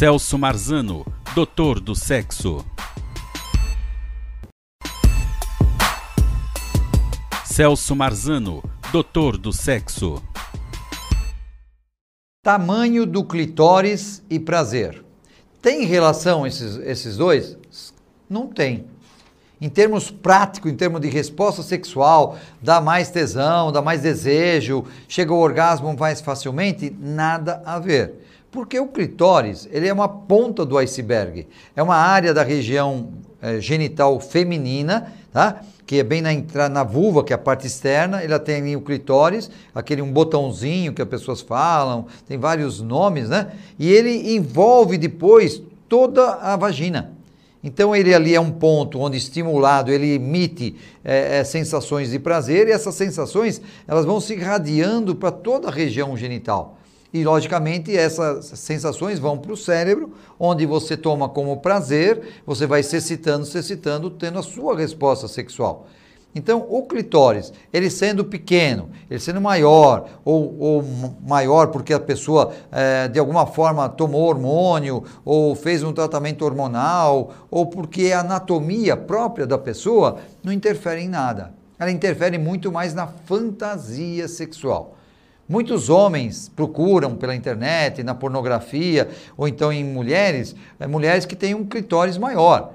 Celso Marzano, doutor do sexo. Celso Marzano, doutor do sexo. Tamanho do clitóris e prazer. Tem relação esses, esses dois? Não tem. Em termos práticos, em termos de resposta sexual, dá mais tesão, dá mais desejo, chega ao orgasmo mais facilmente? Nada a ver. Porque o clitóris, ele é uma ponta do iceberg. É uma área da região é, genital feminina, tá? que é bem na entrada na vulva, que é a parte externa, ela tem o clitóris, aquele um botãozinho que as pessoas falam, tem vários nomes, né? E ele envolve depois toda a vagina. Então ele ali é um ponto onde estimulado ele emite é, é, sensações de prazer e essas sensações elas vão se irradiando para toda a região genital. E, logicamente, essas sensações vão para o cérebro, onde você toma como prazer, você vai se excitando, se excitando, tendo a sua resposta sexual. Então, o clitóris, ele sendo pequeno, ele sendo maior, ou, ou maior porque a pessoa é, de alguma forma tomou hormônio, ou fez um tratamento hormonal, ou porque a anatomia própria da pessoa não interfere em nada. Ela interfere muito mais na fantasia sexual. Muitos homens procuram pela internet, na pornografia, ou então em mulheres, é, mulheres que têm um clitóris maior.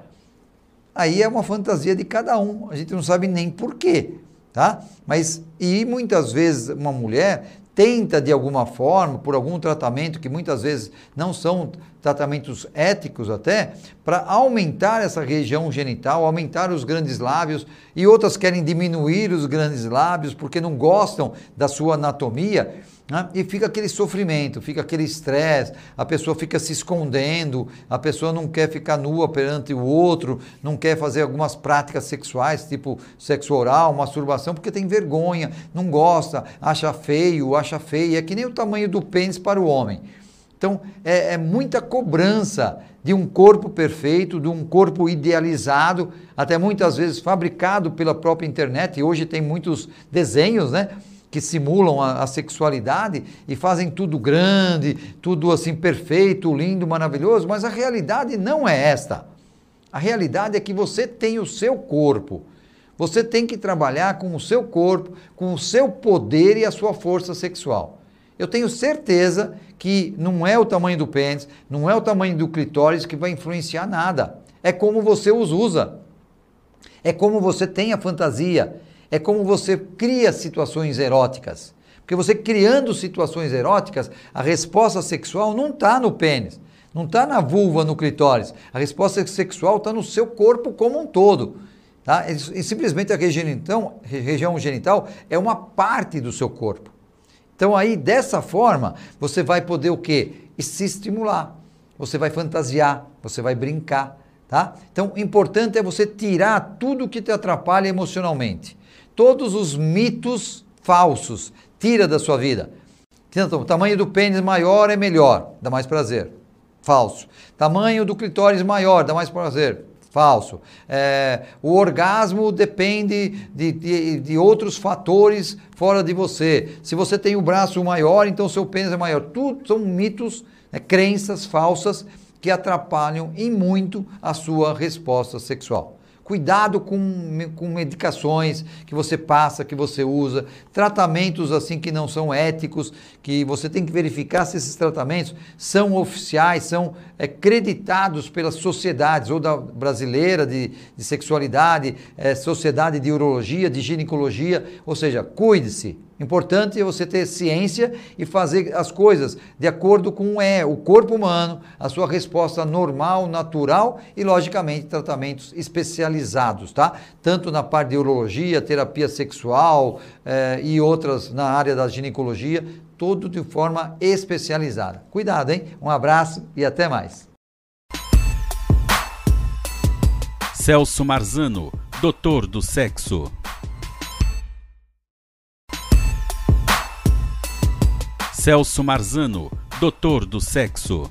Aí é uma fantasia de cada um, a gente não sabe nem porquê, tá? Mas, e muitas vezes uma mulher tenta de alguma forma, por algum tratamento que muitas vezes não são tratamentos éticos até, para aumentar essa região genital, aumentar os grandes lábios, e outras querem diminuir os grandes lábios porque não gostam da sua anatomia. Né? E fica aquele sofrimento, fica aquele estresse, a pessoa fica se escondendo, a pessoa não quer ficar nua perante o outro, não quer fazer algumas práticas sexuais, tipo sexo oral, masturbação, porque tem vergonha, não gosta, acha feio, acha feia, é que nem o tamanho do pênis para o homem. Então, é, é, muita cobrança de um corpo perfeito, de um corpo idealizado, até muitas vezes fabricado pela própria internet, e hoje tem muitos desenhos, né? Que simulam a, a, sexualidade e fazem tudo grande, tudo assim perfeito, lindo, maravilhoso, mas a realidade não é esta. A realidade é que você tem o seu corpo. Você tem que trabalhar com o seu corpo, com o seu poder e a sua força sexual. Eu tenho certeza que não é o tamanho do pênis, não é o tamanho do clitóris que vai influenciar nada. É como você os usa. É como você tem a fantasia é como você cria situações eróticas. Porque você criando situações eróticas, a resposta sexual não está no pênis, não está na vulva, no clitóris. A resposta sexual está no seu corpo como um todo. Tá? E simplesmente a região, então, região genital é uma parte do seu corpo. Então aí, dessa forma, você vai poder o quê? Se estimular. Você vai fantasiar, você vai brincar, tá? Então, o importante é você tirar tudo que te atrapalha emocionalmente todos os mitos falsos. Tira da sua vida. Então, tamanho do pênis maior é melhor, dá mais prazer. Falso. Tamanho do clitóris maior, dá mais prazer. Falso. É, o orgasmo depende de, de, de, outros fatores fora de você. Se você tem o braço maior, então seu pênis é maior. Tudo são mitos, né, crenças falsas que atrapalham em muito a sua resposta sexual. Cuidado com, com medicações que você passa, que você usa, tratamentos assim que não são éticos, que você tem que verificar se esses tratamentos são oficiais, são é, creditados pelas sociedades, ou da brasileira de, de sexualidade, é, sociedade de urologia, de ginecologia, ou seja, cuide-se, Importante é você ter ciência e fazer as coisas de acordo com é, o corpo humano, a sua resposta normal, natural e, logicamente, tratamentos especializados, tá? Tanto na parte de urologia, terapia sexual eh, e outras na área da ginecologia, tudo de forma especializada. Cuidado, hein? Um abraço e até mais. Celso Marzano, doutor do sexo. Celso Marzano, doutor do sexo.